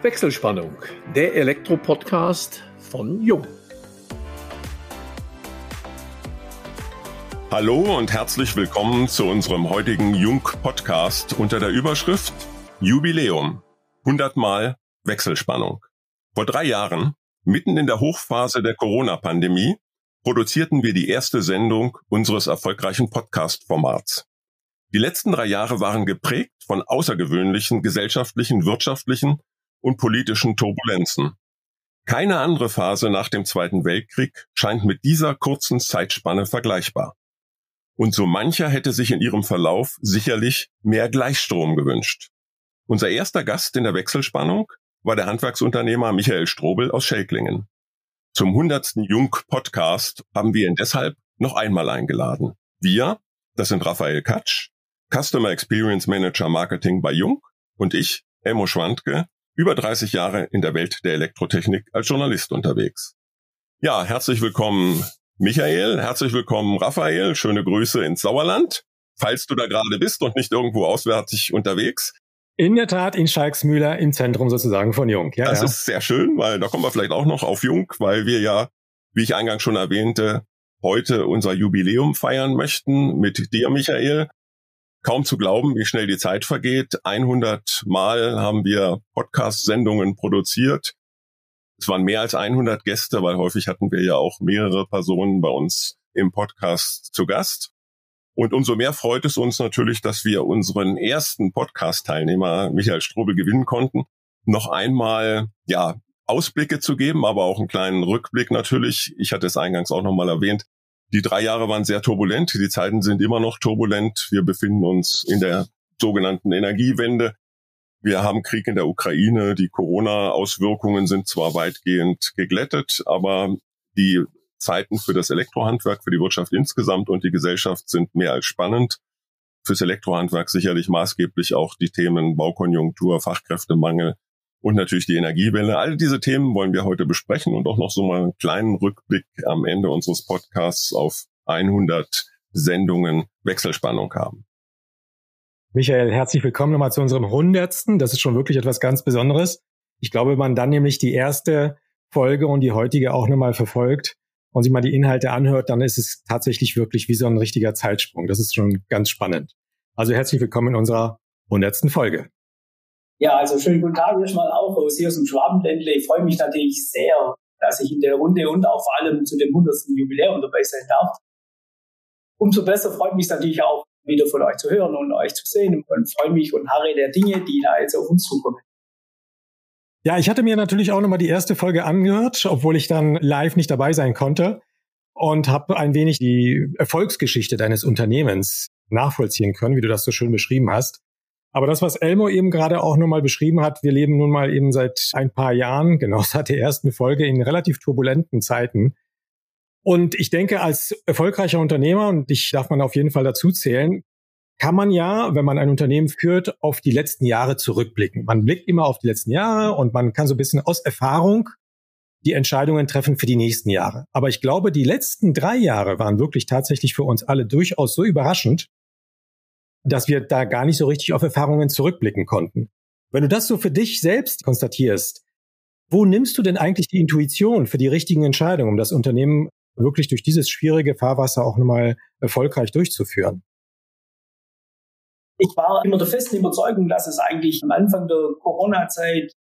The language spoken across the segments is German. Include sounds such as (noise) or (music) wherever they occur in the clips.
Wechselspannung, der Elektro-Podcast von Jung. Hallo und herzlich willkommen zu unserem heutigen Jung-Podcast unter der Überschrift Jubiläum. 100 Mal Wechselspannung. Vor drei Jahren, mitten in der Hochphase der Corona-Pandemie, produzierten wir die erste Sendung unseres erfolgreichen Podcast-Formats. Die letzten drei Jahre waren geprägt von außergewöhnlichen gesellschaftlichen, wirtschaftlichen und politischen Turbulenzen. Keine andere Phase nach dem Zweiten Weltkrieg scheint mit dieser kurzen Zeitspanne vergleichbar. Und so mancher hätte sich in ihrem Verlauf sicherlich mehr Gleichstrom gewünscht. Unser erster Gast in der Wechselspannung war der Handwerksunternehmer Michael Strobel aus Schelklingen. Zum 100. Jung-Podcast haben wir ihn deshalb noch einmal eingeladen. Wir, das sind Raphael Katsch, Customer Experience Manager Marketing bei Jung und ich, Elmo Schwandke, über 30 Jahre in der Welt der Elektrotechnik als Journalist unterwegs. Ja, herzlich willkommen Michael, herzlich willkommen Raphael, schöne Grüße ins Sauerland, falls du da gerade bist und nicht irgendwo auswärtig unterwegs. In der Tat in Schalksmühler im Zentrum sozusagen von Jung. Ja, das ja. ist sehr schön, weil da kommen wir vielleicht auch noch auf Jung, weil wir ja, wie ich eingangs schon erwähnte, heute unser Jubiläum feiern möchten mit dir, Michael. Kaum zu glauben, wie schnell die Zeit vergeht. 100 Mal haben wir Podcast-Sendungen produziert. Es waren mehr als 100 Gäste, weil häufig hatten wir ja auch mehrere Personen bei uns im Podcast zu Gast. Und umso mehr freut es uns natürlich, dass wir unseren ersten Podcast-Teilnehmer Michael Strobel gewinnen konnten. Noch einmal, ja, Ausblicke zu geben, aber auch einen kleinen Rückblick natürlich. Ich hatte es eingangs auch nochmal erwähnt. Die drei Jahre waren sehr turbulent. Die Zeiten sind immer noch turbulent. Wir befinden uns in der sogenannten Energiewende. Wir haben Krieg in der Ukraine. Die Corona-Auswirkungen sind zwar weitgehend geglättet, aber die Zeiten für das Elektrohandwerk, für die Wirtschaft insgesamt und die Gesellschaft sind mehr als spannend. Fürs Elektrohandwerk sicherlich maßgeblich auch die Themen Baukonjunktur, Fachkräftemangel, und natürlich die Energiewelle. All diese Themen wollen wir heute besprechen und auch noch so mal einen kleinen Rückblick am Ende unseres Podcasts auf 100 Sendungen Wechselspannung haben. Michael, herzlich willkommen nochmal zu unserem hundertsten. Das ist schon wirklich etwas ganz Besonderes. Ich glaube, wenn man dann nämlich die erste Folge und die heutige auch nochmal verfolgt und sich mal die Inhalte anhört, dann ist es tatsächlich wirklich wie so ein richtiger Zeitsprung. Das ist schon ganz spannend. Also herzlich willkommen in unserer hundertsten Folge. Ja, also schönen guten Tag erstmal auch aus hier aus dem Schwabenländle. Ich freue mich natürlich sehr, dass ich in der Runde und auch vor allem zu dem 100. Jubiläum dabei sein darf. Umso besser freut mich natürlich auch, wieder von euch zu hören und euch zu sehen und freue mich und harre der Dinge, die da jetzt auf uns zukommen. Ja, ich hatte mir natürlich auch nochmal die erste Folge angehört, obwohl ich dann live nicht dabei sein konnte und habe ein wenig die Erfolgsgeschichte deines Unternehmens nachvollziehen können, wie du das so schön beschrieben hast. Aber das, was Elmo eben gerade auch nochmal beschrieben hat, wir leben nun mal eben seit ein paar Jahren, (laughs) genau seit der ersten Folge, in relativ turbulenten Zeiten. Und ich denke, als erfolgreicher Unternehmer, und ich darf man auf jeden Fall dazu zählen, kann man ja, wenn man ein Unternehmen führt, auf die letzten Jahre zurückblicken. Man blickt immer auf die letzten Jahre und man kann so ein bisschen aus Erfahrung die Entscheidungen treffen für die nächsten Jahre. Aber ich glaube, die letzten drei Jahre waren wirklich tatsächlich für uns alle durchaus so überraschend, dass wir da gar nicht so richtig auf Erfahrungen zurückblicken konnten. Wenn du das so für dich selbst konstatierst, wo nimmst du denn eigentlich die Intuition für die richtigen Entscheidungen, um das Unternehmen wirklich durch dieses schwierige Fahrwasser auch nochmal erfolgreich durchzuführen? Ich war immer der festen Überzeugung, dass es eigentlich am Anfang der Corona-Zeit,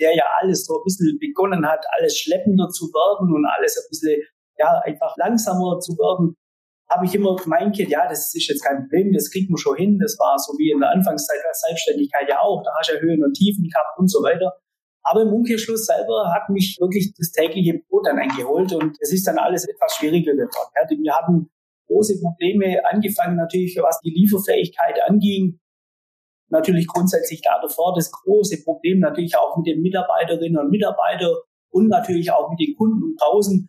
der ja alles so ein bisschen begonnen hat, alles schleppender zu werden und alles ein bisschen, ja, einfach langsamer zu werden, habe ich immer gemeint, ja, das ist jetzt kein Problem, das kriegt man schon hin. Das war so wie in der Anfangszeit der Selbstständigkeit ja auch. Da hast du ja Höhen und Tiefen gehabt und so weiter. Aber im Umkehrschluss selber hat mich wirklich das tägliche Brot dann eingeholt und es ist dann alles etwas schwieriger geworden. Wir hatten große Probleme angefangen natürlich, was die Lieferfähigkeit anging. Natürlich grundsätzlich da davor das große Problem natürlich auch mit den Mitarbeiterinnen und Mitarbeitern und natürlich auch mit den Kunden draußen.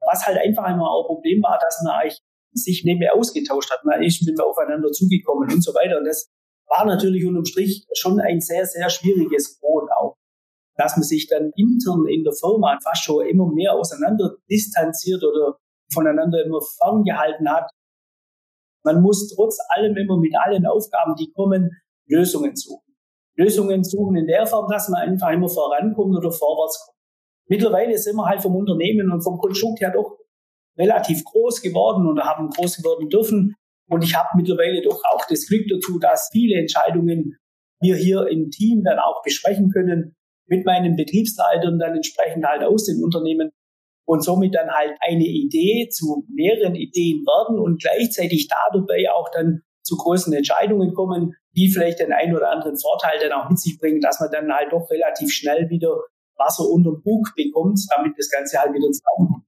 Was halt einfach immer auch ein Problem war, dass man eigentlich sich nicht mehr ausgetauscht hat. Man ist mit aufeinander zugekommen und so weiter. Und das war natürlich unterm Strich schon ein sehr, sehr schwieriges Brot auch. Dass man sich dann intern in der Firma fast schon immer mehr auseinander distanziert oder voneinander immer ferngehalten hat. Man muss trotz allem immer mit allen Aufgaben, die kommen, Lösungen suchen. Lösungen suchen in der Form, dass man einfach immer vorankommt oder vorwärts kommt. Mittlerweile sind wir halt vom Unternehmen und vom Konstrukt her doch relativ groß geworden und haben groß geworden dürfen. Und ich habe mittlerweile doch auch das Glück dazu, dass viele Entscheidungen wir hier im Team dann auch besprechen können, mit meinen Betriebsleitern dann entsprechend halt aus den Unternehmen und somit dann halt eine Idee zu mehreren Ideen werden und gleichzeitig da dabei auch dann zu großen Entscheidungen kommen, die vielleicht den einen oder anderen Vorteil dann auch mit sich bringen, dass man dann halt doch relativ schnell wieder Wasser unter den Bug bekommt, damit das Ganze halt wieder zusammenkommt.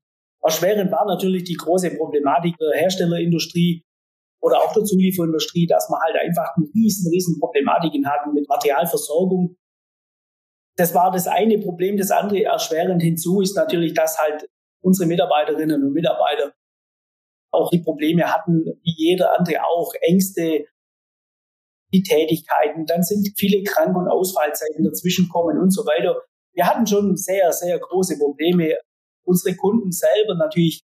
Erschwerend war natürlich die große Problematik der Herstellerindustrie oder auch der Zulieferindustrie, dass man halt einfach eine riesen, riesen Problematiken hatten mit Materialversorgung. Das war das eine Problem. Das andere erschwerend hinzu ist natürlich, dass halt unsere Mitarbeiterinnen und Mitarbeiter auch die Probleme hatten, wie jeder andere auch, Ängste, die Tätigkeiten, dann sind viele Krank- und Ausfallzeiten dazwischen kommen und so weiter. Wir hatten schon sehr, sehr große Probleme, unsere Kunden selber natürlich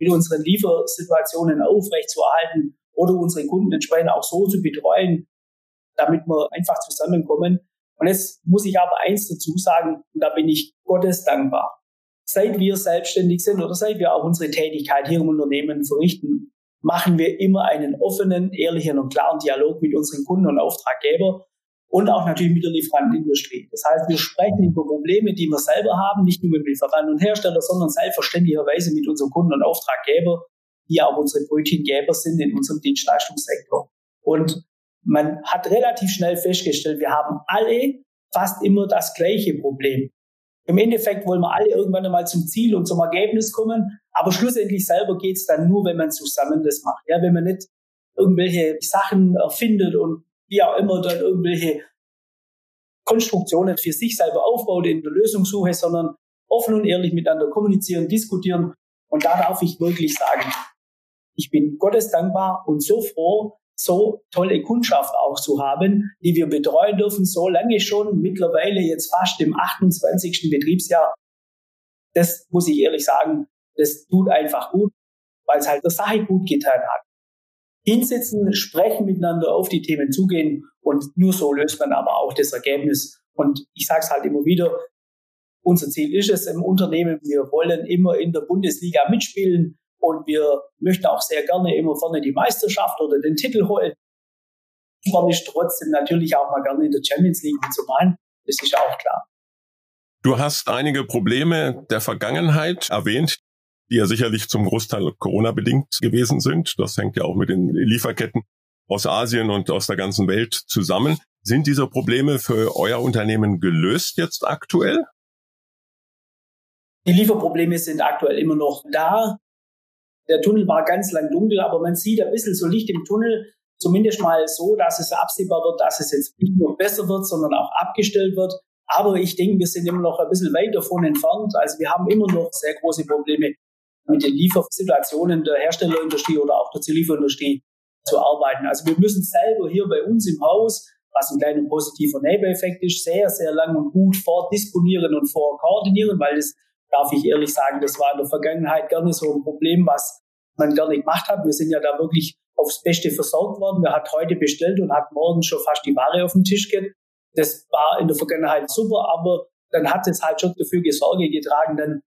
mit unseren Liefersituationen aufrechtzuerhalten oder unsere Kunden entsprechend auch so zu betreuen, damit wir einfach zusammenkommen. Und jetzt muss ich aber eins dazu sagen, und da bin ich Gottes dankbar. Seit wir selbstständig sind oder seit wir auch unsere Tätigkeit hier im Unternehmen verrichten, machen wir immer einen offenen, ehrlichen und klaren Dialog mit unseren Kunden und Auftraggeber und auch natürlich mit der Lieferantenindustrie. Das heißt, wir sprechen über Probleme, die wir selber haben, nicht nur mit Lieferanten und Hersteller, sondern selbstverständlicherweise mit unseren Kunden und Auftraggeber, die auch unsere Brötchengeber sind in unserem Dienstleistungssektor. Und man hat relativ schnell festgestellt, wir haben alle fast immer das gleiche Problem. Im Endeffekt wollen wir alle irgendwann einmal zum Ziel und zum Ergebnis kommen, aber schlussendlich selber geht's dann nur, wenn man zusammen das macht. Ja, wenn man nicht irgendwelche Sachen erfindet und wie auch immer dann irgendwelche Konstruktionen für sich selber aufbaut in der Lösungssuche, sondern offen und ehrlich miteinander kommunizieren, diskutieren. Und da darf ich wirklich sagen, ich bin Gottes dankbar und so froh, so tolle Kundschaft auch zu haben, die wir betreuen dürfen, so lange schon, mittlerweile jetzt fast im 28. Betriebsjahr. Das muss ich ehrlich sagen, das tut einfach gut, weil es halt der Sache gut getan hat. Hinsetzen, sprechen miteinander, auf die Themen zugehen und nur so löst man aber auch das Ergebnis. Und ich sage es halt immer wieder, unser Ziel ist es im Unternehmen, wir wollen immer in der Bundesliga mitspielen und wir möchten auch sehr gerne immer vorne die Meisterschaft oder den Titel holen. Man ist trotzdem natürlich auch mal gerne in der Champions League mitzumachen. Das ist auch klar. Du hast einige Probleme der Vergangenheit erwähnt, die ja sicherlich zum Großteil Corona-bedingt gewesen sind. Das hängt ja auch mit den Lieferketten aus Asien und aus der ganzen Welt zusammen. Sind diese Probleme für euer Unternehmen gelöst jetzt aktuell? Die Lieferprobleme sind aktuell immer noch da. Der Tunnel war ganz lang dunkel, aber man sieht ein bisschen so Licht im Tunnel, zumindest mal so, dass es absehbar wird, dass es jetzt nicht nur besser wird, sondern auch abgestellt wird. Aber ich denke, wir sind immer noch ein bisschen weit davon entfernt. Also wir haben immer noch sehr große Probleme mit den Liefersituationen der Herstellerindustrie oder auch der Zulieferindustrie zu arbeiten. Also wir müssen selber hier bei uns im Haus, was ein kleiner positiver Nebeneffekt ist, sehr, sehr lang und gut vordisponieren und vorkoordinieren, weil das darf ich ehrlich sagen, das war in der Vergangenheit gerne so ein Problem, was man gerne gemacht hat. Wir sind ja da wirklich aufs Beste versorgt worden. Wer hat heute bestellt und hat morgen schon fast die Ware auf den Tisch geht. Das war in der Vergangenheit super, aber dann hat es halt schon dafür Sorge getragen, dann,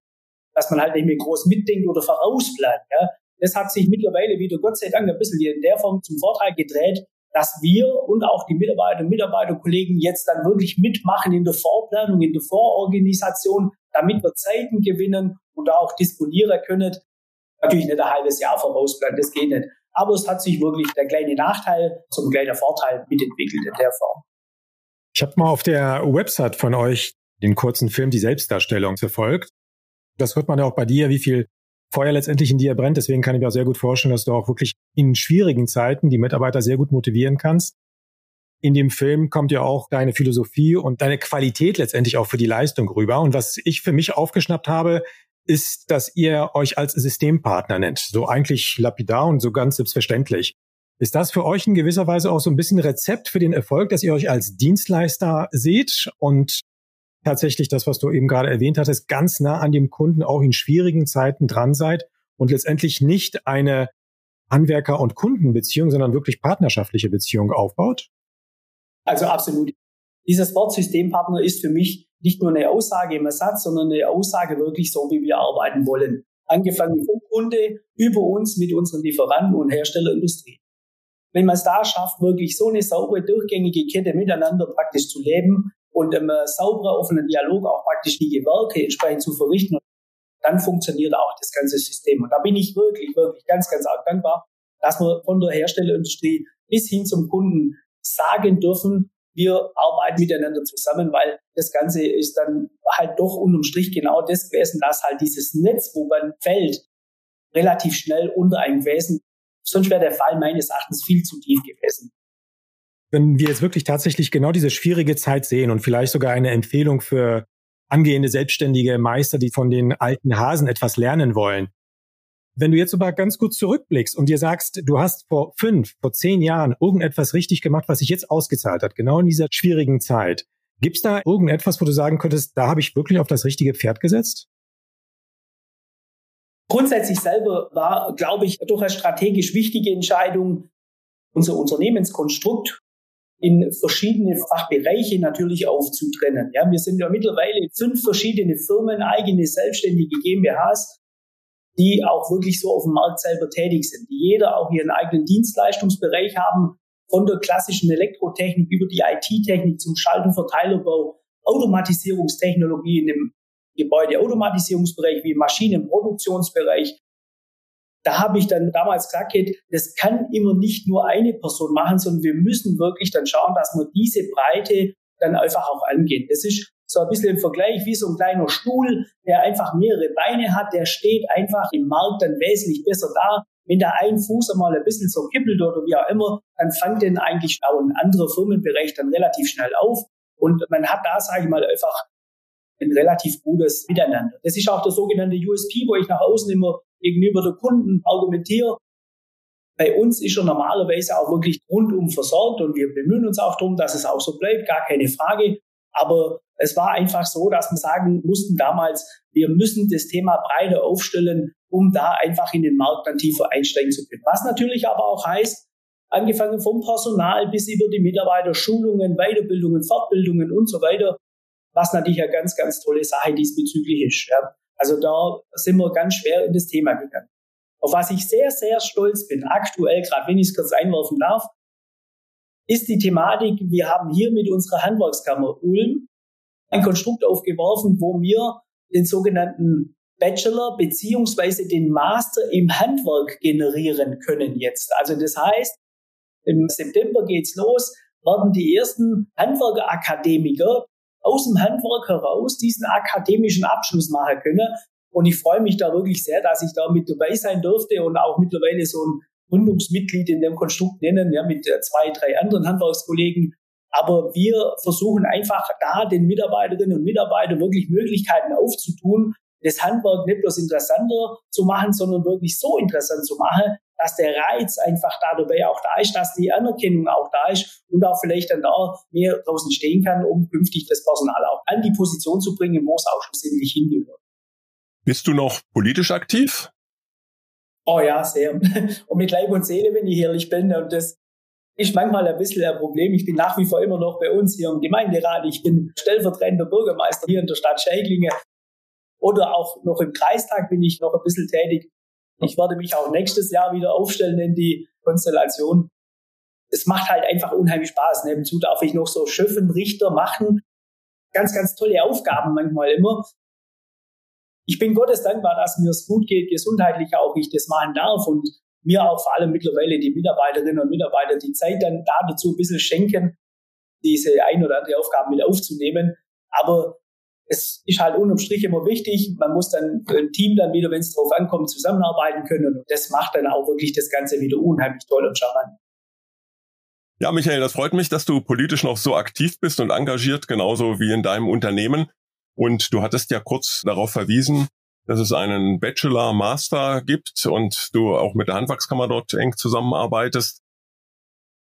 dass man halt nicht mehr groß mitdenkt oder vorausplant. Ja. Das hat sich mittlerweile wieder, Gott sei Dank, ein bisschen in der Form zum Vorteil gedreht, dass wir und auch die Mitarbeiter und Mitarbeiterkollegen jetzt dann wirklich mitmachen in der Vorplanung, in der Vororganisation, damit wir Zeiten gewinnen und auch disponieren können. Natürlich nicht ein halbes Jahr vorausplanen, das geht nicht. Aber es hat sich wirklich der kleine Nachteil zum kleinen Vorteil mitentwickelt in der Form. Ich habe mal auf der Website von euch den kurzen Film Die Selbstdarstellung verfolgt. Das hört man ja auch bei dir, wie viel Feuer letztendlich in dir brennt. Deswegen kann ich mir auch sehr gut vorstellen, dass du auch wirklich in schwierigen Zeiten die Mitarbeiter sehr gut motivieren kannst. In dem Film kommt ja auch deine Philosophie und deine Qualität letztendlich auch für die Leistung rüber. Und was ich für mich aufgeschnappt habe, ist, dass ihr euch als Systempartner nennt. So eigentlich lapidar und so ganz selbstverständlich. Ist das für euch in gewisser Weise auch so ein bisschen Rezept für den Erfolg, dass ihr euch als Dienstleister seht und tatsächlich das, was du eben gerade erwähnt hattest, ganz nah an dem Kunden auch in schwierigen Zeiten dran seid und letztendlich nicht eine Anwerker- und Kundenbeziehung, sondern wirklich partnerschaftliche Beziehung aufbaut? Also absolut. Dieses Wort Systempartner ist für mich nicht nur eine Aussage im Ersatz, sondern eine Aussage wirklich so, wie wir arbeiten wollen. Angefangen vom Kunde über uns mit unseren Lieferanten und Herstellerindustrie. Wenn man es da schafft, wirklich so eine saubere, durchgängige Kette miteinander praktisch zu leben und im äh, sauberer, offenen Dialog auch praktisch die Gewerke entsprechend zu verrichten, dann funktioniert auch das ganze System. Und da bin ich wirklich, wirklich ganz, ganz arg dankbar, dass wir von der Herstellerindustrie bis hin zum Kunden sagen dürfen, wir arbeiten miteinander zusammen, weil das Ganze ist dann halt doch unterm Strich genau das gewesen, dass halt dieses Netz, wo man fällt, relativ schnell unter einem gewesen. Sonst wäre der Fall meines Erachtens viel zu tief gewesen. Wenn wir jetzt wirklich tatsächlich genau diese schwierige Zeit sehen und vielleicht sogar eine Empfehlung für angehende selbstständige Meister, die von den alten Hasen etwas lernen wollen. Wenn du jetzt aber ganz kurz zurückblickst und dir sagst, du hast vor fünf, vor zehn Jahren irgendetwas richtig gemacht, was sich jetzt ausgezahlt hat, genau in dieser schwierigen Zeit, gibt's da irgendetwas, wo du sagen könntest, da habe ich wirklich auf das richtige Pferd gesetzt? Grundsätzlich selber war, glaube ich, durchaus strategisch wichtige Entscheidung, unser Unternehmenskonstrukt in verschiedene Fachbereiche natürlich aufzutrennen. Ja, wir sind ja mittlerweile fünf verschiedene Firmen, eigene selbstständige GmbHs, die auch wirklich so auf dem Markt selber tätig sind, die jeder auch ihren eigenen Dienstleistungsbereich haben, von der klassischen Elektrotechnik über die IT-Technik zum Schalt- und Verteilerbau, Automatisierungstechnologie in dem Gebäudeautomatisierungsbereich wie Maschinenproduktionsbereich, da habe ich dann damals gesagt, das kann immer nicht nur eine Person machen, sondern wir müssen wirklich dann schauen, dass wir diese Breite dann einfach auch angehen. Das ist so ein bisschen im Vergleich wie so ein kleiner Stuhl, der einfach mehrere Beine hat, der steht einfach im Markt dann wesentlich besser da. Wenn da ein Fuß einmal ein bisschen so kippelt oder wie auch immer, dann fängt den eigentlich auch ein anderer Firmenbereich dann relativ schnell auf. Und man hat da, sage ich mal, einfach ein relativ gutes Miteinander. Das ist auch der sogenannte USP, wo ich nach außen immer gegenüber der Kunden argumentiere. Bei uns ist er normalerweise auch wirklich rundum versorgt und wir bemühen uns auch darum, dass es auch so bleibt, gar keine Frage. Aber es war einfach so, dass wir sagen mussten damals, wir müssen das Thema breiter aufstellen, um da einfach in den Markt dann tiefer einsteigen zu können. Was natürlich aber auch heißt, angefangen vom Personal bis über die Mitarbeiter, Schulungen, Weiterbildungen, Fortbildungen und so weiter, was natürlich eine ganz, ganz tolle Sache diesbezüglich ist. Ja. Also da sind wir ganz schwer in das Thema gegangen. Auf was ich sehr, sehr stolz bin, aktuell, gerade wenn ich es kurz einwerfen darf, ist die Thematik, wir haben hier mit unserer Handwerkskammer Ulm ein Konstrukt aufgeworfen, wo wir den sogenannten Bachelor beziehungsweise den Master im Handwerk generieren können jetzt. Also das heißt, im September geht's los, werden die ersten Handwerkerakademiker aus dem Handwerk heraus diesen akademischen Abschluss machen können. Und ich freue mich da wirklich sehr, dass ich da mit dabei sein durfte und auch mittlerweile so ein Gründungsmitglied in dem Konstrukt nennen, ja, mit äh, zwei, drei anderen Handwerkskollegen. Aber wir versuchen einfach da den Mitarbeiterinnen und Mitarbeitern wirklich Möglichkeiten aufzutun, das Handwerk nicht bloß interessanter zu machen, sondern wirklich so interessant zu machen, dass der Reiz einfach da dabei auch da ist, dass die Anerkennung auch da ist und auch vielleicht dann da mehr draußen stehen kann, um künftig das Personal auch an die Position zu bringen, wo es auch schlussendlich hingehört. Bist du noch politisch aktiv? Oh ja, sehr. (laughs) Und mit Leib und Seele, wenn ich ehrlich bin. Und das ist manchmal ein bisschen ein Problem. Ich bin nach wie vor immer noch bei uns hier im Gemeinderat. Ich bin stellvertretender Bürgermeister hier in der Stadt Scheidlinge. Oder auch noch im Kreistag bin ich noch ein bisschen tätig. Ich werde mich auch nächstes Jahr wieder aufstellen in die Konstellation. Es macht halt einfach unheimlich Spaß. Nebenzu darf ich noch so Schöffenrichter machen. Ganz, ganz tolle Aufgaben manchmal immer. Ich bin Gottes dankbar, dass mir es gut geht, gesundheitlich auch ich das machen darf und mir auch vor allem mittlerweile die Mitarbeiterinnen und Mitarbeiter die Zeit dann da dazu ein bisschen schenken, diese ein oder andere Aufgaben mit aufzunehmen. Aber es ist halt unterm Strich immer wichtig. Man muss dann im Team dann wieder, wenn es drauf ankommt, zusammenarbeiten können. Und das macht dann auch wirklich das Ganze wieder unheimlich toll und charmant. Ja, Michael, das freut mich, dass du politisch noch so aktiv bist und engagiert, genauso wie in deinem Unternehmen. Und du hattest ja kurz darauf verwiesen, dass es einen Bachelor, Master gibt und du auch mit der Handwerkskammer dort eng zusammenarbeitest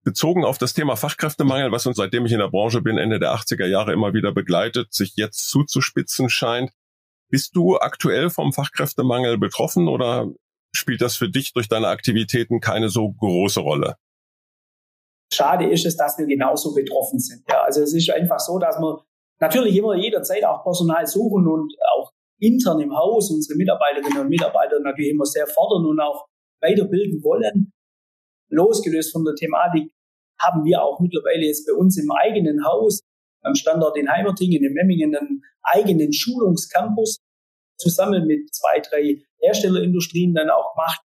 bezogen auf das Thema Fachkräftemangel, was uns seitdem ich in der Branche bin, Ende der 80er Jahre immer wieder begleitet, sich jetzt zuzuspitzen scheint. Bist du aktuell vom Fachkräftemangel betroffen oder spielt das für dich durch deine Aktivitäten keine so große Rolle? schade ist es, dass wir genauso betroffen sind. Ja, also es ist einfach so, dass wir natürlich immer jederzeit auch Personal suchen und auch intern im Haus unsere Mitarbeiterinnen und Mitarbeiter natürlich immer sehr fordern und auch weiterbilden wollen. Losgelöst von der Thematik haben wir auch mittlerweile jetzt bei uns im eigenen Haus am Standort in Heimertingen, in Memmingen, einen eigenen Schulungscampus zusammen mit zwei, drei Herstellerindustrien dann auch gemacht.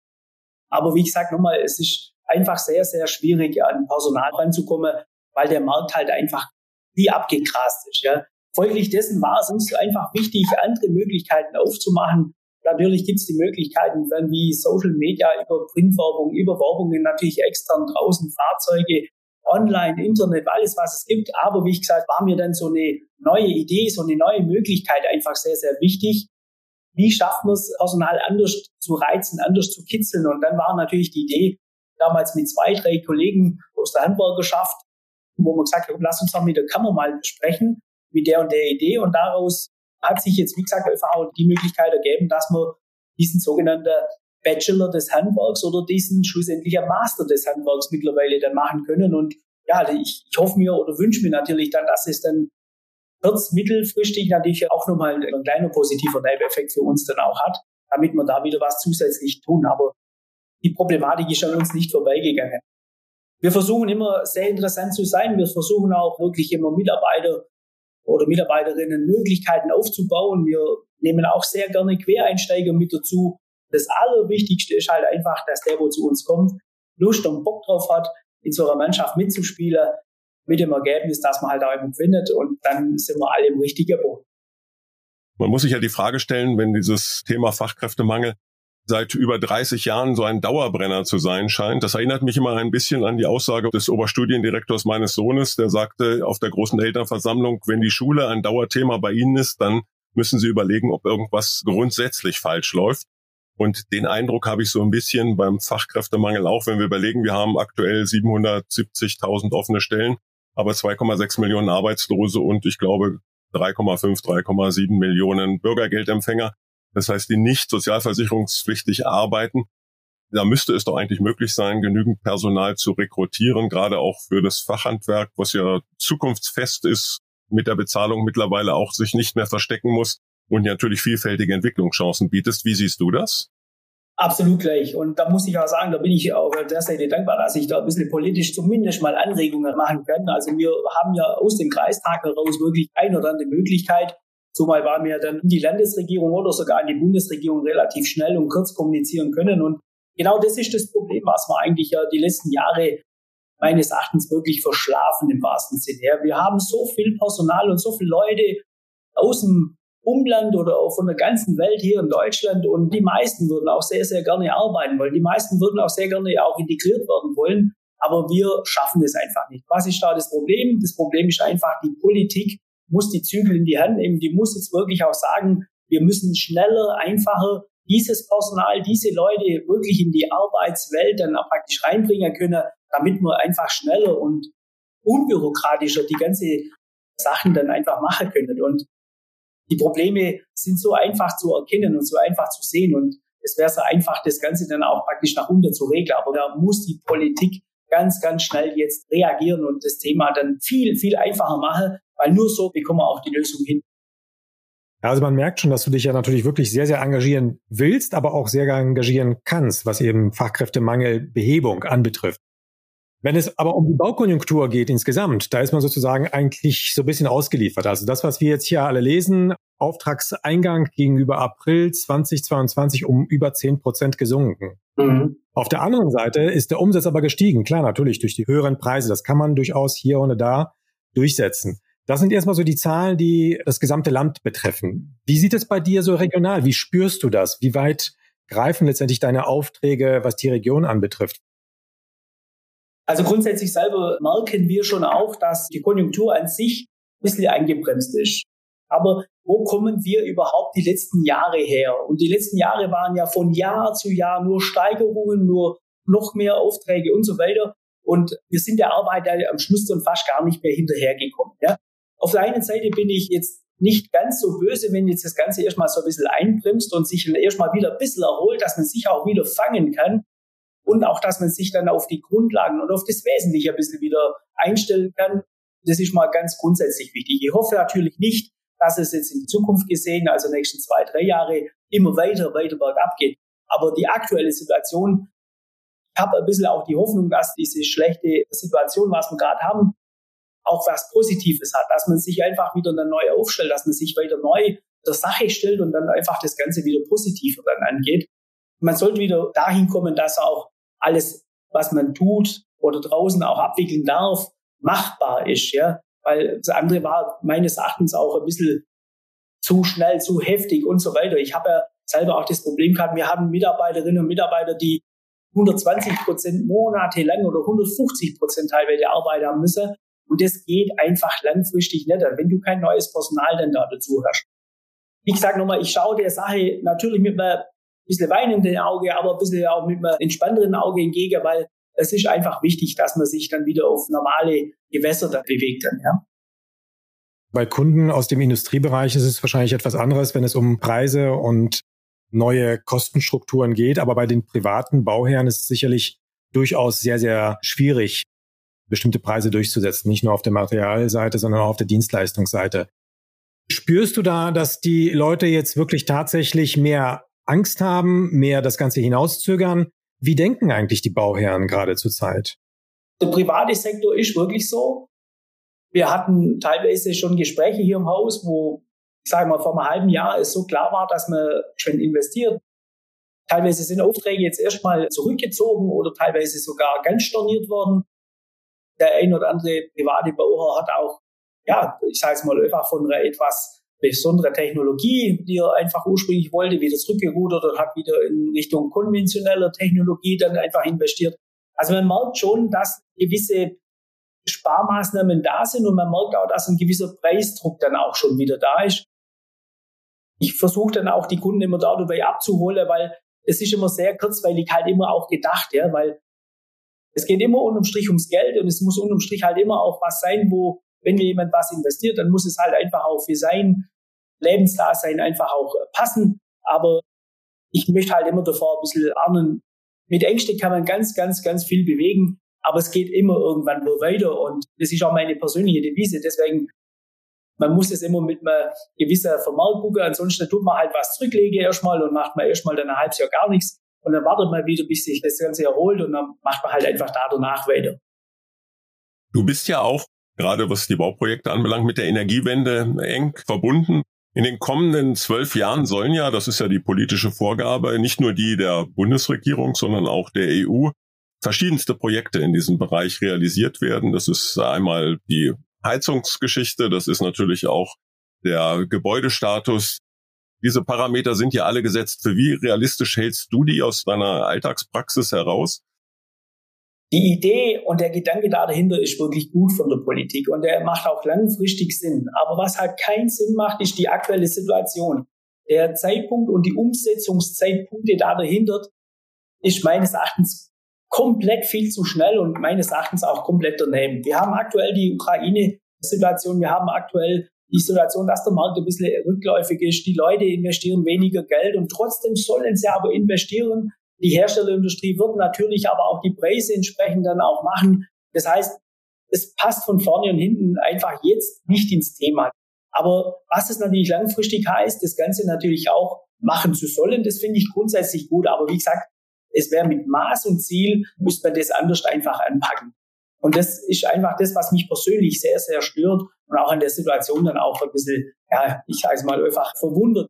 Aber wie gesagt, nochmal, es ist einfach sehr, sehr schwierig, an Personal ranzukommen, weil der Markt halt einfach wie abgegrast ist. Ja. Folglich dessen war es uns einfach wichtig, andere Möglichkeiten aufzumachen. Natürlich gibt es die Möglichkeiten wie Social Media über Printwerbung, über Werbungen natürlich extern draußen Fahrzeuge, online, Internet, alles was es gibt. Aber wie ich gesagt, war mir dann so eine neue Idee, so eine neue Möglichkeit einfach sehr, sehr wichtig. Wie schafft man es, Personal anders zu reizen, anders zu kitzeln? Und dann war natürlich die Idee, damals mit zwei, drei Kollegen aus der Handwerkerschaft, wo man gesagt hat, lass uns doch mit der Kammer mal sprechen, mit der und der Idee. Und daraus hat sich jetzt, wie gesagt, auch die Möglichkeit ergeben, dass man diesen sogenannten Bachelor des Handwerks oder diesen schlussendlich Master des Handwerks mittlerweile dann machen können. Und ja, ich, ich hoffe mir oder wünsche mir natürlich dann, dass es dann kurz, mittelfristig natürlich auch nochmal ein kleiner positiver Nebeneffekt für uns dann auch hat, damit wir da wieder was zusätzlich tun. Aber die Problematik ist an uns nicht vorbeigegangen. Wir versuchen immer sehr interessant zu sein. Wir versuchen auch wirklich immer Mitarbeiter oder Mitarbeiterinnen Möglichkeiten aufzubauen. Wir nehmen auch sehr gerne Quereinsteiger mit dazu. Das Allerwichtigste ist halt einfach, dass der, wo zu uns kommt, Lust und Bock drauf hat, in so einer Mannschaft mitzuspielen, mit dem Ergebnis, dass man halt auch immer findet und dann sind wir alle im richtigen Boot. Man muss sich ja die Frage stellen, wenn dieses Thema Fachkräftemangel seit über 30 Jahren so ein Dauerbrenner zu sein scheint. Das erinnert mich immer ein bisschen an die Aussage des Oberstudiendirektors meines Sohnes, der sagte auf der großen Elternversammlung, wenn die Schule ein Dauerthema bei Ihnen ist, dann müssen Sie überlegen, ob irgendwas grundsätzlich falsch läuft. Und den Eindruck habe ich so ein bisschen beim Fachkräftemangel auch, wenn wir überlegen, wir haben aktuell 770.000 offene Stellen, aber 2,6 Millionen Arbeitslose und ich glaube 3,5, 3,7 Millionen Bürgergeldempfänger. Das heißt, die nicht sozialversicherungspflichtig arbeiten. Da müsste es doch eigentlich möglich sein, genügend Personal zu rekrutieren, gerade auch für das Fachhandwerk, was ja zukunftsfest ist, mit der Bezahlung mittlerweile auch sich nicht mehr verstecken muss und natürlich vielfältige Entwicklungschancen bietest. Wie siehst du das? Absolut gleich. Und da muss ich auch sagen, da bin ich auch der Seite dankbar, dass ich da ein bisschen politisch zumindest mal Anregungen machen kann. Also wir haben ja aus dem Kreistag heraus wirklich eine oder andere Möglichkeit, Zumal waren wir dann in die Landesregierung oder sogar die Bundesregierung relativ schnell und kurz kommunizieren können. Und genau das ist das Problem, was wir eigentlich ja die letzten Jahre meines Erachtens wirklich verschlafen im wahrsten Sinne. Wir haben so viel Personal und so viele Leute aus dem Umland oder auch von der ganzen Welt hier in Deutschland und die meisten würden auch sehr, sehr gerne arbeiten wollen. Die meisten würden auch sehr gerne auch integriert werden wollen, aber wir schaffen das einfach nicht. Was ist da das Problem? Das Problem ist einfach, die Politik muss die Zügel in die Hand nehmen, die muss jetzt wirklich auch sagen, wir müssen schneller, einfacher dieses Personal, diese Leute wirklich in die Arbeitswelt dann auch praktisch reinbringen können, damit wir einfach schneller und unbürokratischer die ganze Sachen dann einfach machen können. Und die Probleme sind so einfach zu erkennen und so einfach zu sehen. Und es wäre so einfach, das Ganze dann auch praktisch nach unten zu regeln. Aber da muss die Politik ganz, ganz schnell jetzt reagieren und das Thema dann viel, viel einfacher machen, weil nur so bekommen wir auch die Lösung hin. Also man merkt schon, dass du dich ja natürlich wirklich sehr, sehr engagieren willst, aber auch sehr engagieren kannst, was eben Fachkräftemangelbehebung anbetrifft. Wenn es aber um die Baukonjunktur geht insgesamt, da ist man sozusagen eigentlich so ein bisschen ausgeliefert. Also das, was wir jetzt hier alle lesen, Auftragseingang gegenüber April 2022 um über 10 Prozent gesunken. Mhm. Auf der anderen Seite ist der Umsatz aber gestiegen. Klar, natürlich durch die höheren Preise. Das kann man durchaus hier und da durchsetzen. Das sind erstmal so die Zahlen, die das gesamte Land betreffen. Wie sieht es bei dir so regional? Wie spürst du das? Wie weit greifen letztendlich deine Aufträge, was die Region anbetrifft? Also grundsätzlich selber merken wir schon auch, dass die Konjunktur an sich ein bisschen eingebremst ist. Aber wo kommen wir überhaupt die letzten Jahre her? Und die letzten Jahre waren ja von Jahr zu Jahr nur Steigerungen, nur noch mehr Aufträge und so weiter. Und wir sind der Arbeit am Schluss dann fast gar nicht mehr hinterhergekommen. Ja? Auf der einen Seite bin ich jetzt nicht ganz so böse, wenn jetzt das Ganze erstmal so ein bisschen einbremst und sich erstmal wieder ein bisschen erholt, dass man sich auch wieder fangen kann. und auch, dass man sich dann auf die Grundlagen und auf das Wesentliche ein bisschen wieder einstellen kann. Das ist mal ganz grundsätzlich wichtig. Ich hoffe natürlich nicht, dass es jetzt in Zukunft gesehen, also nächsten zwei, drei Jahre, immer weiter, weiter bergab geht. Aber die aktuelle Situation, ich habe ein bisschen auch die Hoffnung, dass diese schlechte Situation, was wir gerade haben, auch was Positives hat, dass man sich einfach wieder neu aufstellt, dass man sich weiter neu der Sache stellt und dann einfach das Ganze wieder positiver dann angeht. Man sollte wieder dahin kommen, dass auch alles, was man tut oder draußen auch abwickeln darf, machbar ist, ja. Weil das andere war meines Erachtens auch ein bisschen zu schnell, zu heftig und so weiter. Ich habe ja selber auch das Problem gehabt, wir haben Mitarbeiterinnen und Mitarbeiter, die 120 Prozent monatelang oder 150 Prozent teilweise arbeiten haben müssen. Und das geht einfach langfristig nicht, wenn du kein neues Personal dann da dazu hast. Ich sage nochmal, ich schaue der Sache natürlich mit einem bisschen weinenden Auge, aber ein bisschen auch mit einem entspannteren Auge entgegen, weil es ist einfach wichtig, dass man sich dann wieder auf normale Gewässer dann bewegt dann, ja. Bei Kunden aus dem Industriebereich ist es wahrscheinlich etwas anderes, wenn es um Preise und neue Kostenstrukturen geht. Aber bei den privaten Bauherren ist es sicherlich durchaus sehr, sehr schwierig, bestimmte Preise durchzusetzen. Nicht nur auf der Materialseite, sondern auch auf der Dienstleistungsseite. Spürst du da, dass die Leute jetzt wirklich tatsächlich mehr Angst haben, mehr das Ganze hinauszögern? Wie denken eigentlich die Bauherren gerade zur Zeit? Der private Sektor ist wirklich so. Wir hatten teilweise schon Gespräche hier im Haus, wo, ich sage mal, vor einem halben Jahr es so klar war, dass man schon investiert. Teilweise sind Aufträge jetzt erstmal zurückgezogen oder teilweise sogar ganz storniert worden. Der ein oder andere private Bauherr hat auch, ja, ich sage es mal einfach von einer etwas besondere Technologie, die er einfach ursprünglich wollte, wieder zurückgerudert und hat wieder in Richtung konventioneller Technologie dann einfach investiert. Also man merkt schon, dass gewisse Sparmaßnahmen da sind und man merkt auch, dass ein gewisser Preisdruck dann auch schon wieder da ist. Ich versuche dann auch die Kunden immer dabei abzuholen, weil es ist immer sehr kurzweilig halt immer auch gedacht, ja, weil es geht immer unterm Strich ums Geld und es muss unterm Strich halt immer auch was sein, wo wenn jemand was investiert, dann muss es halt einfach auch für sein Lebensdasein einfach auch passen. Aber ich möchte halt immer davor ein bisschen ahnen, mit Ängste kann man ganz, ganz, ganz viel bewegen, aber es geht immer irgendwann nur weiter und das ist auch meine persönliche Devise. Deswegen, man muss es immer mit einer gewissen Vermerk gucken, ansonsten tut man halt was zurücklegen erstmal und macht man erstmal dann ein halbes Jahr gar nichts und dann wartet man wieder, bis sich das Ganze erholt und dann macht man halt einfach da danach weiter. Du bist ja auch gerade was die Bauprojekte anbelangt, mit der Energiewende eng verbunden. In den kommenden zwölf Jahren sollen ja, das ist ja die politische Vorgabe, nicht nur die der Bundesregierung, sondern auch der EU, verschiedenste Projekte in diesem Bereich realisiert werden. Das ist einmal die Heizungsgeschichte, das ist natürlich auch der Gebäudestatus. Diese Parameter sind ja alle gesetzt. Für wie realistisch hältst du die aus deiner Alltagspraxis heraus? die Idee und der Gedanke dahinter ist wirklich gut von der Politik und der macht auch langfristig Sinn. Aber was halt keinen Sinn macht, ist die aktuelle Situation. Der Zeitpunkt und die Umsetzungszeitpunkte da dahinter ist meines Erachtens komplett viel zu schnell und meines Erachtens auch komplett daneben. Wir haben aktuell die Ukraine-Situation, wir haben aktuell die Situation, dass der Markt ein bisschen rückläufig ist, die Leute investieren weniger Geld und trotzdem sollen sie aber investieren, die Herstellerindustrie wird natürlich aber auch die Preise entsprechend dann auch machen. Das heißt, es passt von vorne und hinten einfach jetzt nicht ins Thema. Aber was es natürlich langfristig heißt, das Ganze natürlich auch machen zu sollen, das finde ich grundsätzlich gut. Aber wie gesagt, es wäre mit Maß und Ziel, müsste man das anders einfach anpacken. Und das ist einfach das, was mich persönlich sehr, sehr stört und auch an der Situation dann auch ein bisschen, ja, ich sage es mal einfach verwundert,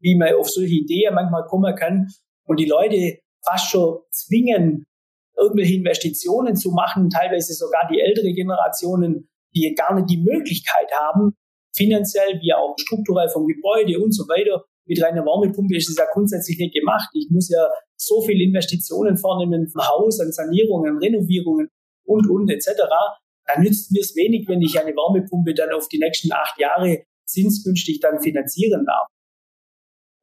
wie man auf solche Ideen manchmal kommen kann, und die Leute fast schon zwingen, irgendwelche Investitionen zu machen, teilweise sogar die ältere Generationen, die gar nicht die Möglichkeit haben, finanziell wie auch strukturell vom Gebäude und so weiter. Mit reiner Wärmepumpe ist es ja grundsätzlich nicht gemacht. Ich muss ja so viele Investitionen vornehmen Haus, an Sanierungen, Renovierungen und, und, etc. Da nützt mir es wenig, wenn ich eine Wärmepumpe dann auf die nächsten acht Jahre zinsgünstig dann finanzieren darf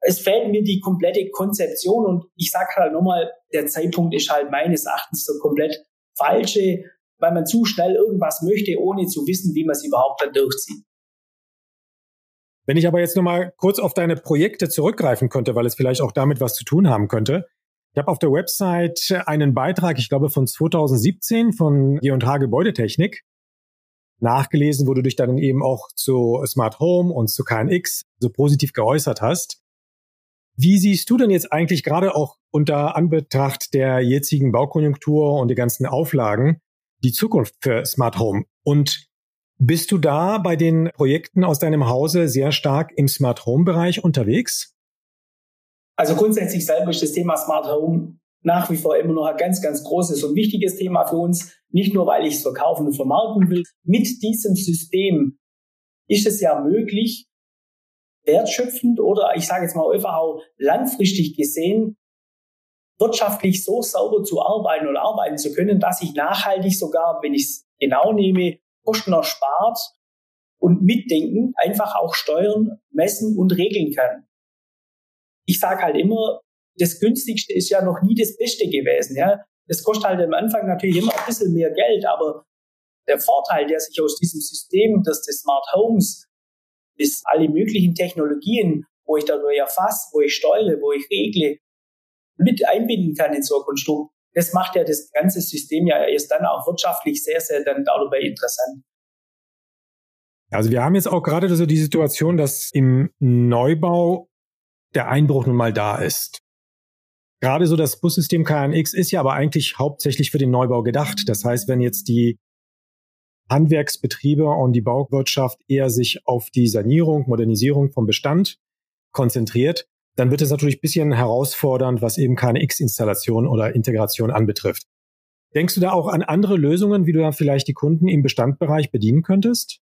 es fehlt mir die komplette Konzeption und ich sage halt nochmal, der Zeitpunkt ist halt meines Erachtens so komplett falsche, weil man zu schnell irgendwas möchte, ohne zu wissen, wie man es überhaupt dann durchzieht. Wenn ich aber jetzt nochmal kurz auf deine Projekte zurückgreifen könnte, weil es vielleicht auch damit was zu tun haben könnte. Ich habe auf der Website einen Beitrag, ich glaube von 2017 von G&H Gebäudetechnik nachgelesen, wo du dich dann eben auch zu Smart Home und zu KNX so positiv geäußert hast. Wie siehst du denn jetzt eigentlich gerade auch unter Anbetracht der jetzigen Baukonjunktur und die ganzen Auflagen die Zukunft für Smart Home? Und bist du da bei den Projekten aus deinem Hause sehr stark im Smart Home Bereich unterwegs? Also grundsätzlich selber ist das Thema Smart Home nach wie vor immer noch ein ganz, ganz großes und wichtiges Thema für uns. Nicht nur, weil ich es verkaufen und vermarkten will. Mit diesem System ist es ja möglich, wertschöpfend oder ich sage jetzt mal auch langfristig gesehen, wirtschaftlich so sauber zu arbeiten oder arbeiten zu können, dass ich nachhaltig sogar, wenn ich es genau nehme, Kosten erspart und mitdenken, einfach auch steuern, messen und regeln kann ich sage halt immer, das günstigste ist ja noch nie das Beste gewesen. Ja, das kostet halt am Anfang natürlich immer ein bisschen mehr Geld, aber der Vorteil, der sich aus diesem System, dass des Smart Homes, bis alle möglichen Technologien, wo ich dadurch erfasse, wo ich steuere, wo ich regle, mit einbinden kann in so ein Konstrukt, das macht ja das ganze System ja erst dann auch wirtschaftlich sehr, sehr dann dabei interessant. Also wir haben jetzt auch gerade so die Situation, dass im Neubau der Einbruch nun mal da ist. Gerade so das Bussystem KNX ist ja aber eigentlich hauptsächlich für den Neubau gedacht. Das heißt, wenn jetzt die Handwerksbetriebe und die Bauwirtschaft eher sich auf die Sanierung, Modernisierung vom Bestand konzentriert, dann wird es natürlich ein bisschen herausfordernd, was eben KNX-Installation oder Integration anbetrifft. Denkst du da auch an andere Lösungen, wie du da vielleicht die Kunden im Bestandbereich bedienen könntest?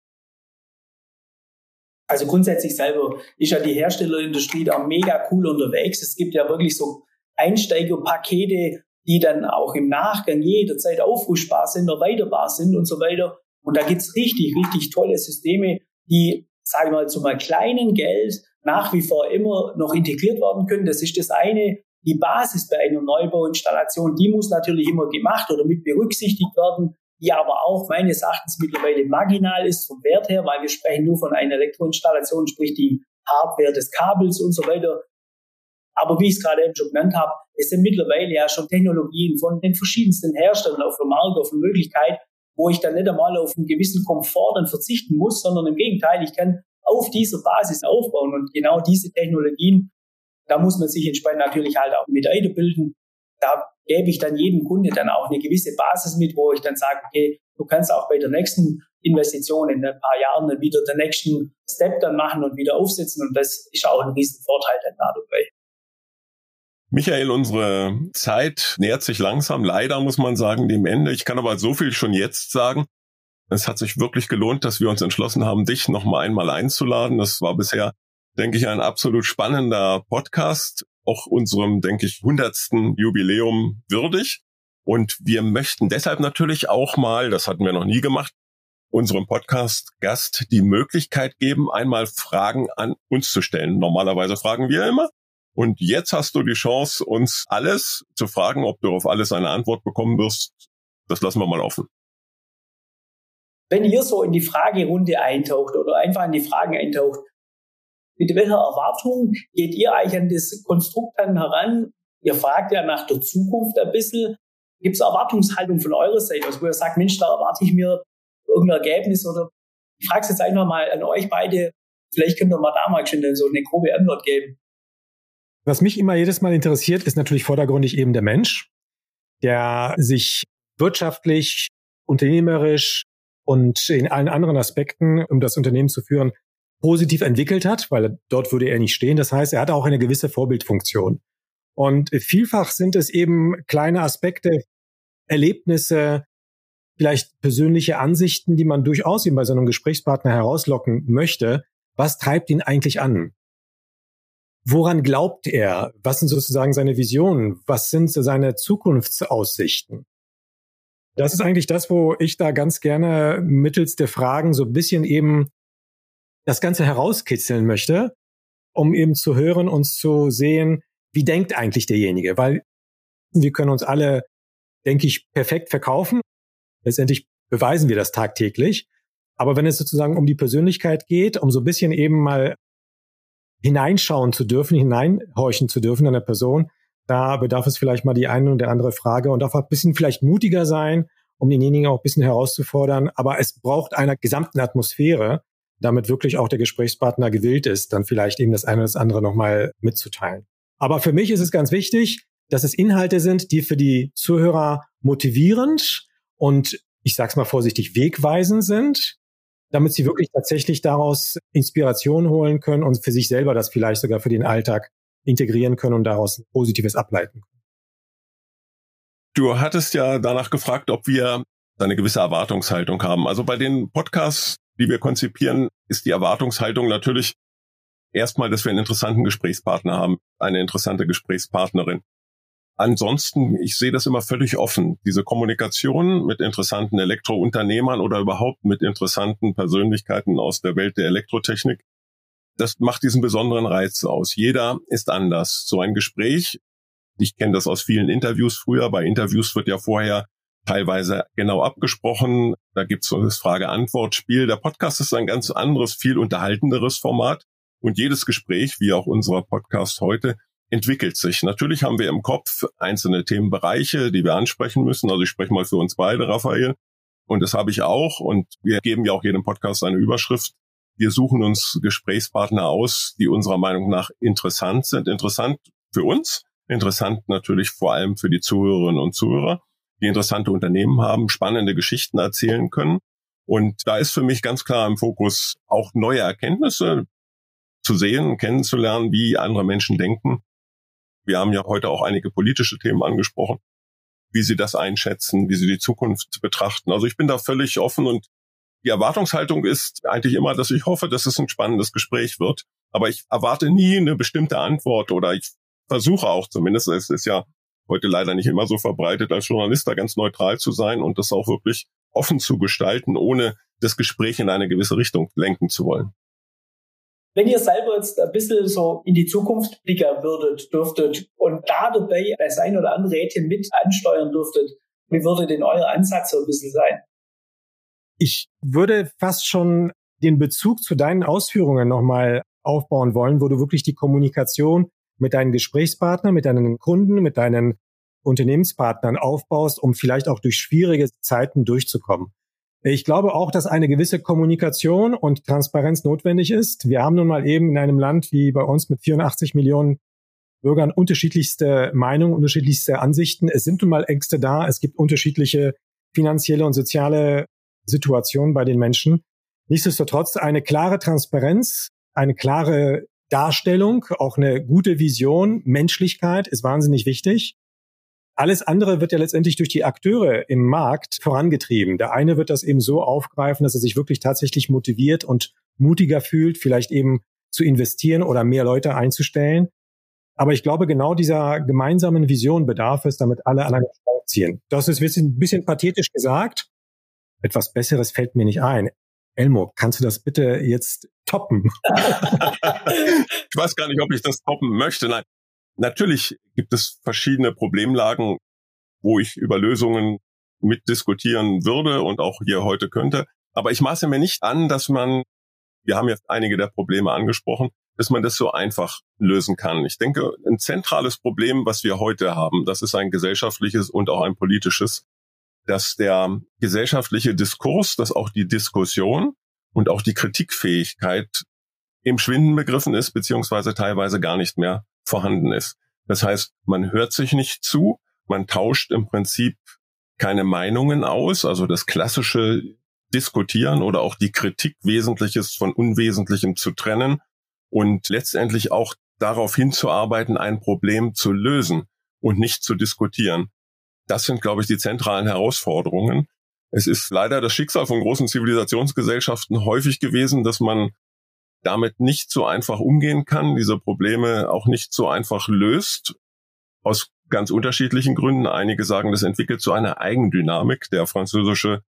Also grundsätzlich selber ist ja die Herstellerindustrie da mega cool unterwegs. Es gibt ja wirklich so Einsteigerpakete, die dann auch im Nachgang jederzeit aufrufbar sind, erweiterbar sind und so weiter. Und da gibt's richtig, richtig tolle Systeme, die, sage ich mal, zu einem kleinen Geld nach wie vor immer noch integriert werden können. Das ist das eine. Die Basis bei einer Neubauinstallation, die muss natürlich immer gemacht oder mit berücksichtigt werden die aber auch meines Erachtens mittlerweile marginal ist vom Wert her, weil wir sprechen nur von einer Elektroinstallation, sprich die Hardware des Kabels und so weiter. Aber wie ich es gerade eben schon genannt habe, es sind mittlerweile ja schon Technologien von den verschiedensten Herstellern auf dem Markt, auf der Möglichkeit, wo ich dann nicht einmal auf einen gewissen Komfort dann verzichten muss, sondern im Gegenteil, ich kann auf dieser Basis aufbauen und genau diese Technologien, da muss man sich entsprechend natürlich halt auch mit weiterbilden. Da gebe ich dann jedem Kunde dann auch eine gewisse Basis mit, wo ich dann sage, okay, du kannst auch bei der nächsten Investition in ein paar Jahren dann wieder den nächsten Step dann machen und wieder aufsetzen und das ist auch ein riesen Vorteil dann dabei. Michael, unsere Zeit nähert sich langsam, leider muss man sagen, dem Ende. Ich kann aber so viel schon jetzt sagen. Es hat sich wirklich gelohnt, dass wir uns entschlossen haben, dich noch mal einmal einzuladen. Das war bisher, denke ich, ein absolut spannender Podcast auch unserem, denke ich, hundertsten Jubiläum würdig. Und wir möchten deshalb natürlich auch mal, das hatten wir noch nie gemacht, unserem Podcast-Gast die Möglichkeit geben, einmal Fragen an uns zu stellen. Normalerweise fragen wir immer. Und jetzt hast du die Chance, uns alles zu fragen, ob du auf alles eine Antwort bekommen wirst. Das lassen wir mal offen. Wenn ihr so in die Fragerunde eintaucht oder einfach in die Fragen eintaucht, mit welcher Erwartung geht ihr eigentlich an das Konstrukt dann heran? Ihr fragt ja nach der Zukunft ein bisschen. Gibt es Erwartungshaltung von eurer Seite, also wo ihr sagt, Mensch, da erwarte ich mir irgendein Ergebnis oder ich frage es jetzt einfach mal an euch beide. Vielleicht könnt ihr mal da mal schon so eine grobe Antwort geben. Was mich immer jedes Mal interessiert, ist natürlich vordergründig eben der Mensch, der sich wirtschaftlich, unternehmerisch und in allen anderen Aspekten, um das Unternehmen zu führen, positiv entwickelt hat, weil dort würde er nicht stehen. Das heißt, er hat auch eine gewisse Vorbildfunktion. Und vielfach sind es eben kleine Aspekte, Erlebnisse, vielleicht persönliche Ansichten, die man durchaus eben bei so einem Gesprächspartner herauslocken möchte. Was treibt ihn eigentlich an? Woran glaubt er? Was sind sozusagen seine Visionen? Was sind seine Zukunftsaussichten? Das ist eigentlich das, wo ich da ganz gerne mittels der Fragen so ein bisschen eben das Ganze herauskitzeln möchte, um eben zu hören und zu sehen, wie denkt eigentlich derjenige? Weil wir können uns alle, denke ich, perfekt verkaufen. Letztendlich beweisen wir das tagtäglich. Aber wenn es sozusagen um die Persönlichkeit geht, um so ein bisschen eben mal hineinschauen zu dürfen, hineinhorchen zu dürfen an der Person, Da bedarf es vielleicht mal die eine oder andere Frage und darf ein bisschen vielleicht mutiger sein, um denjenigen auch ein bisschen herauszufordern. Aber es braucht einer gesamten Atmosphäre, damit wirklich auch der Gesprächspartner gewillt ist, dann vielleicht eben das eine oder das andere nochmal mitzuteilen. Aber für mich ist es ganz wichtig, dass es Inhalte sind, die für die Zuhörer motivierend und ich sag's mal vorsichtig wegweisend sind, damit sie wirklich tatsächlich daraus Inspiration holen können und für sich selber das vielleicht sogar für den Alltag integrieren können und daraus Positives ableiten. Du hattest ja danach gefragt, ob wir eine gewisse Erwartungshaltung haben. Also bei den Podcasts, die wir konzipieren, ist die Erwartungshaltung natürlich erstmal, dass wir einen interessanten Gesprächspartner haben, eine interessante Gesprächspartnerin. Ansonsten, ich sehe das immer völlig offen. Diese Kommunikation mit interessanten Elektrounternehmern oder überhaupt mit interessanten Persönlichkeiten aus der Welt der Elektrotechnik, das macht diesen besonderen Reiz aus. Jeder ist anders. So ein Gespräch, ich kenne das aus vielen Interviews früher, bei Interviews wird ja vorher teilweise genau abgesprochen. Da gibt es so das Frage-Antwort-Spiel. Der Podcast ist ein ganz anderes, viel unterhaltenderes Format. Und jedes Gespräch, wie auch unser Podcast heute, entwickelt sich. Natürlich haben wir im Kopf einzelne Themenbereiche, die wir ansprechen müssen. Also ich spreche mal für uns beide, Raphael. Und das habe ich auch. Und wir geben ja auch jedem Podcast eine Überschrift. Wir suchen uns Gesprächspartner aus, die unserer Meinung nach interessant sind. Interessant für uns, interessant natürlich vor allem für die Zuhörerinnen und Zuhörer, die interessante Unternehmen haben, spannende Geschichten erzählen können. Und da ist für mich ganz klar im Fokus auch neue Erkenntnisse, zu sehen, kennenzulernen, wie andere Menschen denken. Wir haben ja heute auch einige politische Themen angesprochen, wie sie das einschätzen, wie sie die Zukunft betrachten. Also ich bin da völlig offen und die Erwartungshaltung ist eigentlich immer, dass ich hoffe, dass es ein spannendes Gespräch wird. Aber ich erwarte nie eine bestimmte Antwort oder ich versuche auch zumindest, es ist ja heute leider nicht immer so verbreitet, als Journalist da ganz neutral zu sein und das auch wirklich offen zu gestalten, ohne das Gespräch in eine gewisse Richtung lenken zu wollen. Wenn ihr selber jetzt ein bisschen so in die Zukunft blicken würdet, dürftet und da dabei das ein oder andere Rädchen mit ansteuern dürftet, wie würde denn euer Ansatz so ein bisschen sein? Ich würde fast schon den Bezug zu deinen Ausführungen nochmal aufbauen wollen, wo du wirklich die Kommunikation mit deinen Gesprächspartnern, mit deinen Kunden, mit deinen Unternehmenspartnern aufbaust, um vielleicht auch durch schwierige Zeiten durchzukommen. Ich glaube auch, dass eine gewisse Kommunikation und Transparenz notwendig ist. Wir haben nun mal eben in einem Land wie bei uns mit 84 Millionen Bürgern unterschiedlichste Meinungen, unterschiedlichste Ansichten. Es sind nun mal Ängste da. Es gibt unterschiedliche finanzielle und soziale Situationen bei den Menschen. Nichtsdestotrotz eine klare Transparenz, eine klare Darstellung, auch eine gute Vision, Menschlichkeit ist wahnsinnig wichtig. Alles andere wird ja letztendlich durch die Akteure im Markt vorangetrieben. Der eine wird das eben so aufgreifen, dass er sich wirklich tatsächlich motiviert und mutiger fühlt, vielleicht eben zu investieren oder mehr Leute einzustellen. Aber ich glaube, genau dieser gemeinsamen Vision bedarf es, damit alle an einen Strang ziehen. Das ist ein bisschen pathetisch gesagt. Etwas Besseres fällt mir nicht ein. Elmo, kannst du das bitte jetzt toppen? (laughs) ich weiß gar nicht, ob ich das toppen möchte. Nein, Natürlich gibt es verschiedene Problemlagen, wo ich über Lösungen mitdiskutieren würde und auch hier heute könnte. Aber ich maße mir nicht an, dass man, wir haben jetzt einige der Probleme angesprochen, dass man das so einfach lösen kann. Ich denke, ein zentrales Problem, was wir heute haben, das ist ein gesellschaftliches und auch ein politisches, dass der gesellschaftliche Diskurs, dass auch die Diskussion und auch die Kritikfähigkeit im Schwinden begriffen ist, beziehungsweise teilweise gar nicht mehr vorhanden ist. Das heißt, man hört sich nicht zu, man tauscht im Prinzip keine Meinungen aus, also das klassische Diskutieren oder auch die Kritik Wesentliches von Unwesentlichem zu trennen und letztendlich auch darauf hinzuarbeiten, ein Problem zu lösen und nicht zu diskutieren. Das sind, glaube ich, die zentralen Herausforderungen. Es ist leider das Schicksal von großen Zivilisationsgesellschaften häufig gewesen, dass man damit nicht so einfach umgehen kann, diese Probleme auch nicht so einfach löst, aus ganz unterschiedlichen Gründen. Einige sagen, das entwickelt so eine Eigendynamik. Der französische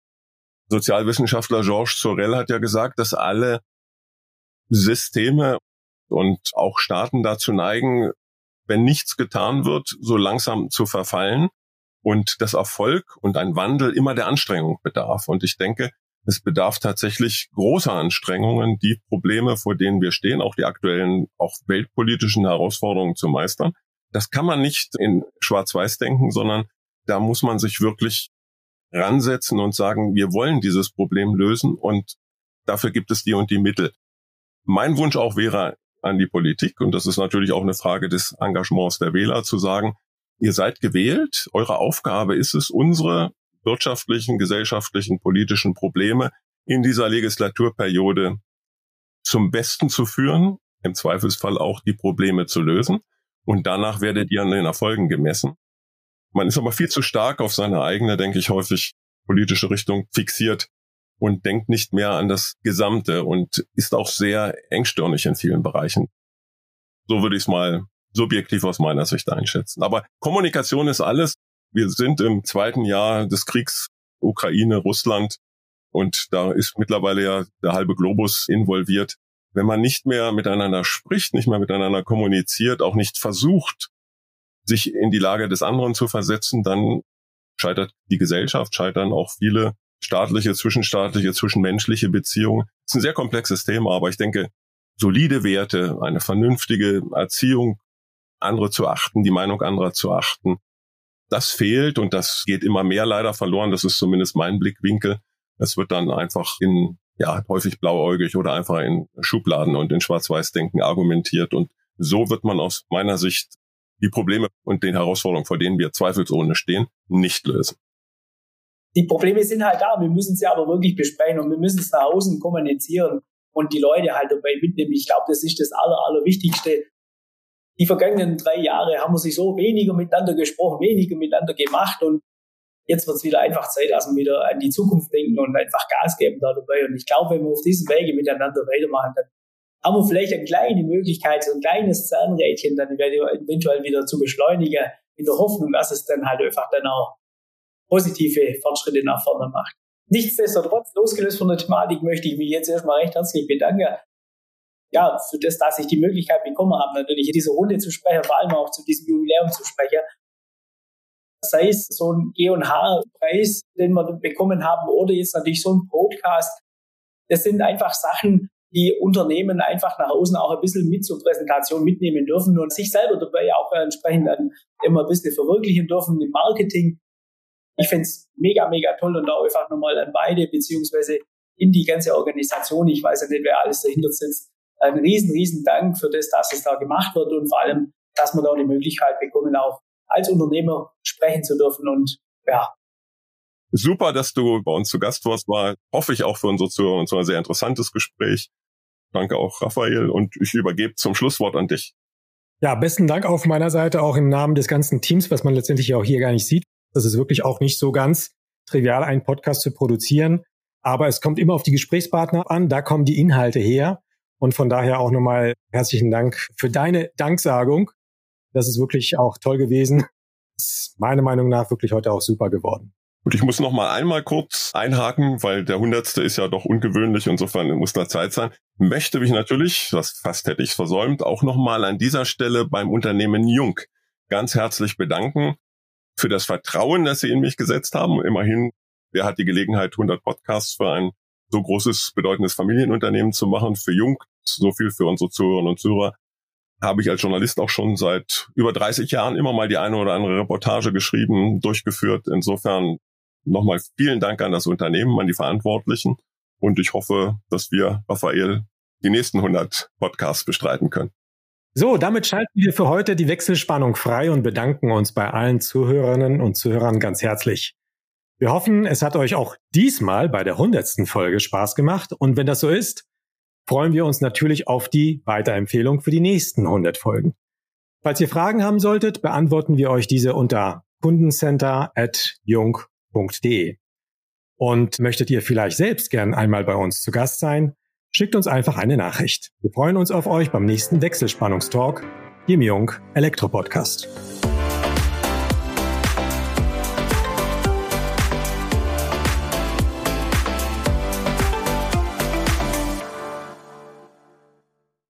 Sozialwissenschaftler Georges Sorel hat ja gesagt, dass alle Systeme und auch Staaten dazu neigen, wenn nichts getan wird, so langsam zu verfallen und das Erfolg und ein Wandel immer der Anstrengung bedarf. Und ich denke, es bedarf tatsächlich großer Anstrengungen, die Probleme, vor denen wir stehen, auch die aktuellen, auch weltpolitischen Herausforderungen zu meistern. Das kann man nicht in Schwarz-Weiß denken, sondern da muss man sich wirklich ransetzen und sagen, wir wollen dieses Problem lösen und dafür gibt es die und die Mittel. Mein Wunsch auch wäre an die Politik, und das ist natürlich auch eine Frage des Engagements der Wähler, zu sagen, ihr seid gewählt, eure Aufgabe ist es, unsere wirtschaftlichen, gesellschaftlichen, politischen Probleme in dieser Legislaturperiode zum Besten zu führen, im Zweifelsfall auch die Probleme zu lösen. Und danach werdet ihr an den Erfolgen gemessen. Man ist aber viel zu stark auf seine eigene, denke ich, häufig politische Richtung fixiert und denkt nicht mehr an das Gesamte und ist auch sehr engstirnig in vielen Bereichen. So würde ich es mal subjektiv aus meiner Sicht einschätzen. Aber Kommunikation ist alles. Wir sind im zweiten Jahr des Kriegs Ukraine, Russland und da ist mittlerweile ja der halbe Globus involviert. Wenn man nicht mehr miteinander spricht, nicht mehr miteinander kommuniziert, auch nicht versucht, sich in die Lage des anderen zu versetzen, dann scheitert die Gesellschaft, scheitern auch viele staatliche, zwischenstaatliche, zwischenmenschliche Beziehungen. Das ist ein sehr komplexes Thema, aber ich denke, solide Werte, eine vernünftige Erziehung, andere zu achten, die Meinung anderer zu achten, das fehlt und das geht immer mehr leider verloren. Das ist zumindest mein Blickwinkel. Es wird dann einfach in, ja, häufig blauäugig oder einfach in Schubladen und in Schwarz-Weiß-Denken argumentiert. Und so wird man aus meiner Sicht die Probleme und den Herausforderungen, vor denen wir zweifelsohne stehen, nicht lösen die Probleme sind halt da, wir müssen sie aber wirklich besprechen und wir müssen es nach außen kommunizieren und die Leute halt dabei mitnehmen. Ich glaube, das ist das Aller, Allerwichtigste. Die vergangenen drei Jahre haben wir sich so weniger miteinander gesprochen, weniger miteinander gemacht und jetzt wird es wieder einfach Zeit, dass wir wieder an die Zukunft denken und einfach Gas geben da dabei. Und ich glaube, wenn wir auf diesem Wege miteinander weitermachen, dann haben wir vielleicht eine kleine Möglichkeit, so ein kleines Zahnrädchen dann eventuell wieder zu beschleunigen, in der Hoffnung, dass es dann halt einfach dann auch positive Fortschritte nach vorne macht. Nichtsdestotrotz, losgelöst von der Thematik, möchte ich mich jetzt erstmal recht herzlich bedanken. Ja, für das, dass ich die Möglichkeit bekommen habe, natürlich in dieser Runde zu sprechen, vor allem auch zu diesem Jubiläum zu sprechen. Sei es so ein G&H-Preis, den wir bekommen haben, oder jetzt natürlich so ein Podcast. Das sind einfach Sachen, die Unternehmen einfach nach außen auch ein bisschen mit zur Präsentation mitnehmen dürfen und sich selber dabei auch entsprechend dann immer ein bisschen verwirklichen dürfen im Marketing. Ich finde es mega, mega toll und da einfach nochmal an beide, beziehungsweise in die ganze Organisation, ich weiß ja nicht, wer alles dahinter sitzt, ein riesen, riesen Dank für das, dass es da gemacht wird und vor allem, dass wir da die Möglichkeit bekommen, auch als Unternehmer sprechen zu dürfen und ja. Super, dass du bei uns zu Gast warst, war, hoffe ich auch für unsere Zuhörer und so ein sehr interessantes Gespräch. Danke auch, Raphael, und ich übergebe zum Schlusswort an dich. Ja, besten Dank auf meiner Seite, auch im Namen des ganzen Teams, was man letztendlich auch hier gar nicht sieht. Das ist wirklich auch nicht so ganz trivial, einen Podcast zu produzieren. Aber es kommt immer auf die Gesprächspartner an, da kommen die Inhalte her. Und von daher auch nochmal herzlichen Dank für deine Danksagung. Das ist wirklich auch toll gewesen. Ist meiner Meinung nach wirklich heute auch super geworden. Und ich muss noch mal einmal kurz einhaken, weil der hundertste ist ja doch ungewöhnlich, insofern muss da Zeit sein. Möchte mich natürlich, das fast hätte ich versäumt, auch noch mal an dieser Stelle beim Unternehmen Jung ganz herzlich bedanken für das Vertrauen, das Sie in mich gesetzt haben. Immerhin, wer hat die Gelegenheit, 100 Podcasts für ein so großes, bedeutendes Familienunternehmen zu machen, für Jung, so viel für unsere Zuhörerinnen und Zuhörer, habe ich als Journalist auch schon seit über 30 Jahren immer mal die eine oder andere Reportage geschrieben, durchgeführt. Insofern nochmal vielen Dank an das Unternehmen, an die Verantwortlichen. Und ich hoffe, dass wir, Raphael, die nächsten 100 Podcasts bestreiten können. So, damit schalten wir für heute die Wechselspannung frei und bedanken uns bei allen Zuhörerinnen und Zuhörern ganz herzlich. Wir hoffen, es hat euch auch diesmal bei der hundertsten Folge Spaß gemacht und wenn das so ist, freuen wir uns natürlich auf die Weiterempfehlung für die nächsten 100 Folgen. Falls ihr Fragen haben solltet, beantworten wir euch diese unter kundencenter@jung.de. Und möchtet ihr vielleicht selbst gern einmal bei uns zu Gast sein, Schickt uns einfach eine Nachricht. Wir freuen uns auf euch beim nächsten Wechselspannungstalk, dem Jung Elektro Podcast.